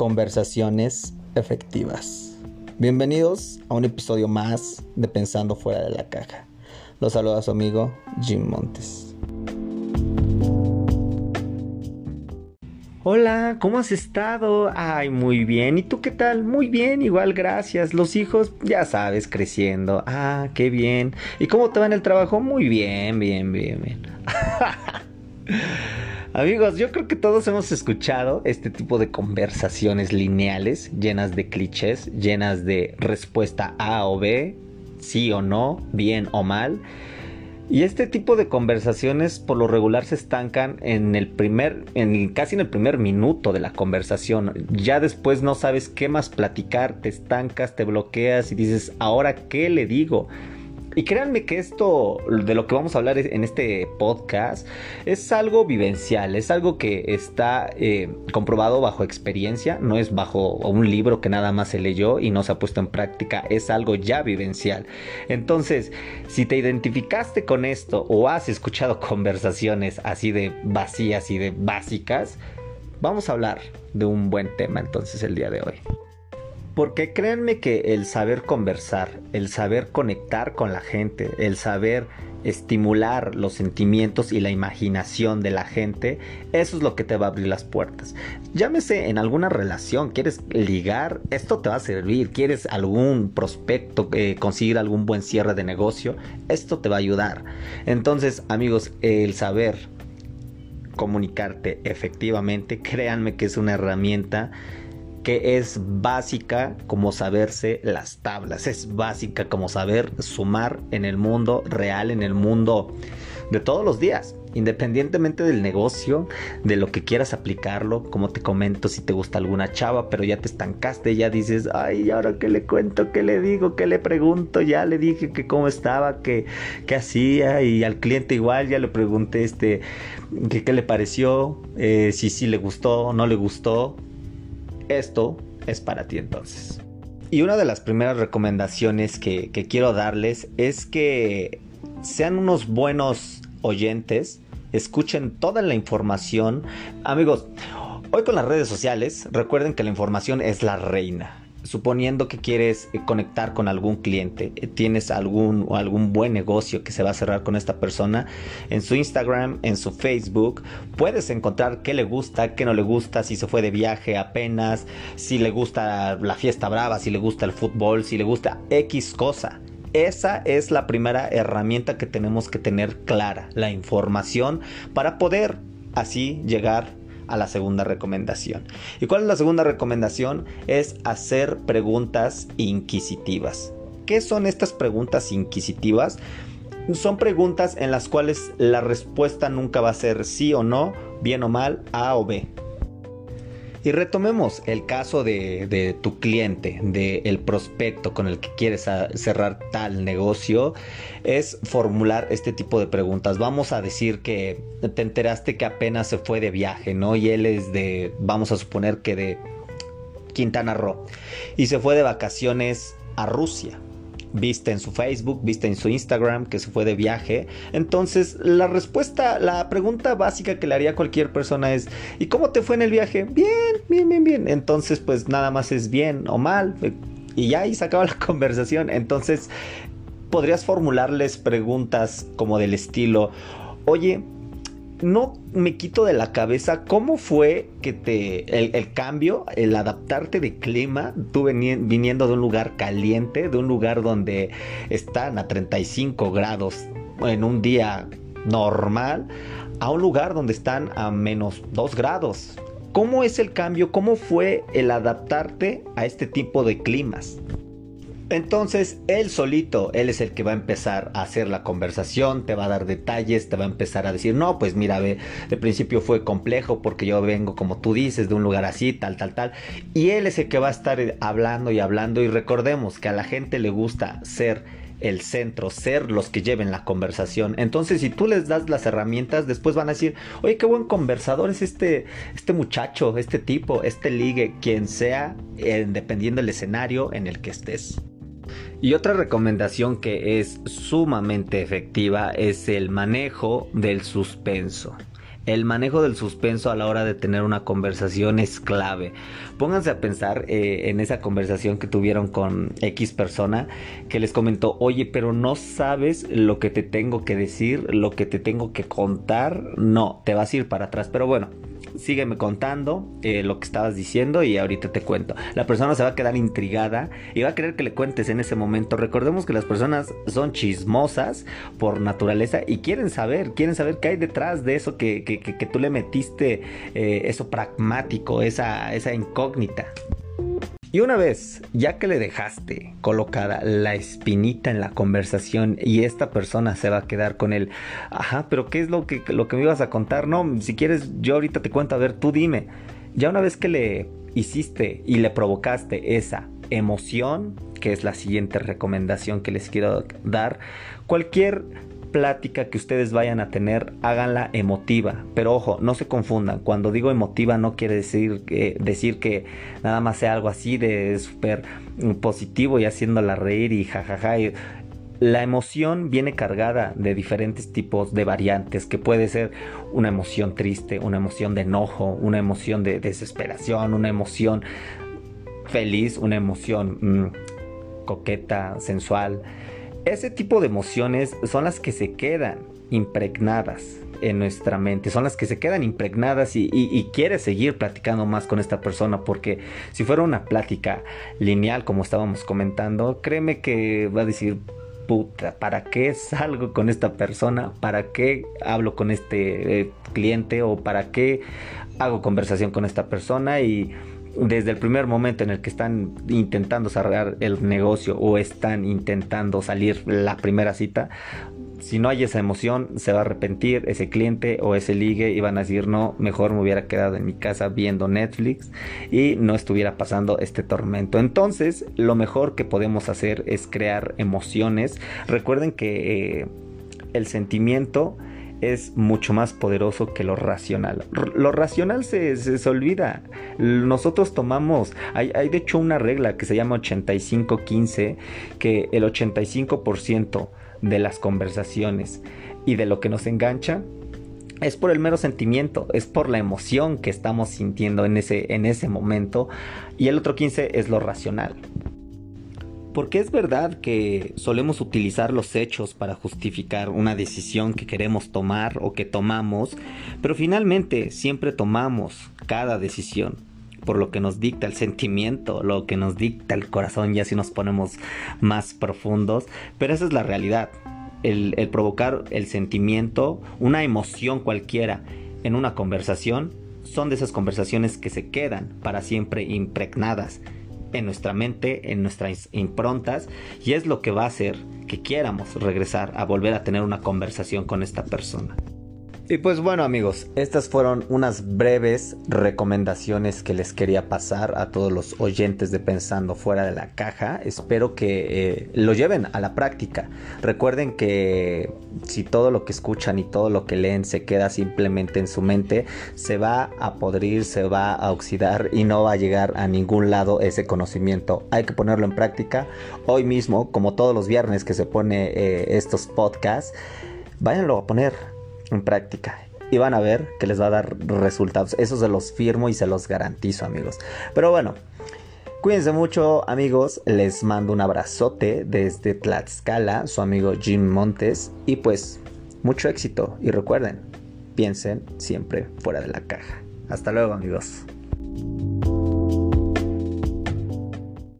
conversaciones efectivas. Bienvenidos a un episodio más de Pensando fuera de la caja. Los saluda su amigo Jim Montes. Hola, ¿cómo has estado? Ay, muy bien. ¿Y tú qué tal? Muy bien, igual, gracias. Los hijos, ya sabes, creciendo. Ah, qué bien. ¿Y cómo te va en el trabajo? Muy bien, bien, bien, bien. Amigos, yo creo que todos hemos escuchado este tipo de conversaciones lineales, llenas de clichés, llenas de respuesta A o B, sí o no, bien o mal. Y este tipo de conversaciones por lo regular se estancan en el primer, en casi en el primer minuto de la conversación. Ya después no sabes qué más platicar, te estancas, te bloqueas y dices, ¿ahora qué le digo? Y créanme que esto, de lo que vamos a hablar en este podcast, es algo vivencial, es algo que está eh, comprobado bajo experiencia, no es bajo un libro que nada más se leyó y no se ha puesto en práctica, es algo ya vivencial. Entonces, si te identificaste con esto o has escuchado conversaciones así de vacías y de básicas, vamos a hablar de un buen tema entonces el día de hoy. Porque créanme que el saber conversar, el saber conectar con la gente, el saber estimular los sentimientos y la imaginación de la gente, eso es lo que te va a abrir las puertas. Llámese en alguna relación, quieres ligar, esto te va a servir, quieres algún prospecto, eh, conseguir algún buen cierre de negocio, esto te va a ayudar. Entonces, amigos, el saber comunicarte efectivamente, créanme que es una herramienta que es básica como saberse las tablas, es básica como saber sumar en el mundo real, en el mundo de todos los días, independientemente del negocio, de lo que quieras aplicarlo, como te comento, si te gusta alguna chava, pero ya te estancaste, ya dices, ay, ahora qué le cuento, qué le digo, qué le pregunto, ya le dije que cómo estaba, que qué hacía, y al cliente igual ya le pregunté este, que qué le pareció, eh, si sí le gustó no le gustó, esto es para ti entonces. Y una de las primeras recomendaciones que, quiero darles es que sean unos buenos oyentes, escuchen toda la información. Amigos, hoy con las redes sociales, recuerden que la información es la reina suponiendo que quieres eh, conectar con algún cliente, eh, tienes algún, algún buen negocio que se va a cerrar con esta persona, en su Instagram, en su Facebook, puedes encontrar qué le gusta, qué no le gusta, si se fue de viaje apenas, si le gusta la fiesta brava, si le gusta el fútbol, si le gusta X cosa. Esa es la primera herramienta que tenemos que tener clara, la información para poder así llegar a la segunda recomendación. ¿Y cuál es la segunda recomendación? Es hacer preguntas inquisitivas. ¿Qué son estas preguntas inquisitivas? Son preguntas en las cuales la respuesta nunca va a ser sí o no, bien o mal, A o B. Y retomemos el caso de, tu cliente, del prospecto con el que quieres cerrar tal negocio, es formular este tipo de preguntas. Vamos a decir que te enteraste que apenas se fue de viaje, ¿no? Y él es de, vamos a suponer que de Quintana Roo, y se fue de vacaciones a Rusia viste en su Facebook, viste en su Instagram que se fue de viaje. Entonces, la respuesta, la pregunta básica que le haría a cualquier persona es, ¿y cómo te fue en el viaje? Bien, bien, bien, bien. Entonces, pues nada más es bien o mal. Y ya ahí se acaba la conversación. Entonces, podrías formularles preguntas como del estilo, oye, no me quito de la cabeza cómo fue que te el, cambio, el adaptarte de clima, tú viniendo de un lugar caliente, de un lugar donde están a 35 grados en un día normal, a un lugar donde están a menos 2 grados. ¿Cómo es el cambio? ¿Cómo fue el adaptarte a este tipo de climas? Entonces, él solito, él es el que va a empezar a hacer la conversación, te va a dar detalles, te va a empezar a decir, no, pues mira, de, de principio fue complejo porque yo vengo, como tú dices, de un lugar así, tal, tal, tal. Y él es el que va a estar hablando y hablando. Y recordemos que a la gente le gusta ser el centro, ser los que lleven la conversación. Entonces, si tú les das las herramientas, después van a decir, oye, qué buen conversador es este, este muchacho, este tipo, este ligue, quien sea, eh, dependiendo del escenario en el que estés. Y otra recomendación que es sumamente efectiva es el manejo del suspenso. El manejo del suspenso a la hora de tener una conversación es clave. Pónganse a pensar eh, en esa conversación que tuvieron con X persona que les comentó, oye, pero no sabes lo que te tengo que decir, lo que te tengo que contar. No, te vas a ir para atrás. Pero bueno, sígueme contando eh, lo que estabas diciendo y ahorita te cuento. La persona se va a quedar intrigada y va a querer que le cuentes en ese momento. Recordemos que las personas son chismosas por naturaleza y quieren saber, quieren saber qué hay detrás de eso que, que, tú le metiste, eh, eso pragmático, esa, esa incógnita. Y una vez, ya que le dejaste colocada la espinita en la conversación y esta persona se va a quedar con él, ajá, pero ¿qué es lo que, lo que me ibas a contar? No, si quieres, yo ahorita te cuento, a ver, tú dime. Ya una vez que le hiciste y le provocaste esa emoción, que es la siguiente recomendación que les quiero dar, cualquier plática que ustedes vayan a tener, háganla emotiva. Pero ojo, no se confundan. Cuando digo emotiva no quiere decir, que decir que nada más sea algo así de súper positivo y haciéndola reír y jajaja. La emoción viene cargada de diferentes tipos de variantes, que puede ser una emoción triste, una emoción de enojo, una emoción de desesperación, una emoción feliz, una emoción mm, coqueta, sensual. Ese tipo de emociones son las que se quedan impregnadas en nuestra mente, son las que se quedan impregnadas y, y, quieres seguir platicando más con esta persona porque si fuera una plática lineal como estábamos comentando, créeme que va a decir, puta, ¿para qué salgo con esta persona? ¿Para qué hablo con este eh, cliente? ¿O para qué hago conversación con esta persona? Y desde el primer momento en el que están intentando cerrar el negocio o están intentando salir la primera cita, si no hay esa emoción, se va a arrepentir ese cliente o ese ligue y van a decir, no, mejor me hubiera quedado en mi casa viendo Netflix y no estuviera pasando este tormento. Entonces, lo mejor que podemos hacer es crear emociones. Recuerden que eh, el sentimiento es mucho más poderoso que lo racional. Lo racional se, se, olvida. Nosotros tomamos, hay, hay, de hecho una regla que se llama 85-15, que el 85% de las conversaciones y de lo que nos engancha es por el mero sentimiento, es por la emoción que estamos sintiendo en ese, en ese momento y el otro 15 es lo racional. Porque es verdad que solemos utilizar los hechos para justificar una decisión que queremos tomar o que tomamos, pero finalmente siempre tomamos cada decisión por lo que nos dicta el sentimiento, lo que nos dicta el corazón, ya si nos ponemos más profundos, pero esa es la realidad. El, el provocar el sentimiento, una emoción cualquiera en una conversación, son de esas conversaciones que se quedan para siempre impregnadas en nuestra mente, en nuestras improntas, y es lo que va a hacer que quieramos regresar a volver a tener una conversación con esta persona. Y pues bueno amigos, estas fueron unas breves recomendaciones que les quería pasar a todos los oyentes de Pensando fuera de la caja. Espero que eh, lo lleven a la práctica. Recuerden que si todo lo que escuchan y todo lo que leen se queda simplemente en su mente, se va a podrir, se va a oxidar y no va a llegar a ningún lado ese conocimiento. Hay que ponerlo en práctica. Hoy mismo, como todos los viernes que se pone eh, estos podcasts, váyanlo a poner en práctica y van a ver que les va a dar resultados. Eso se los firmo y se los garantizo, amigos. Pero bueno, cuídense mucho, amigos. Les mando un abrazote desde Tlaxcala, su amigo Jim Montes. Y pues, mucho éxito. Y recuerden, piensen siempre fuera de la caja. Hasta luego, amigos.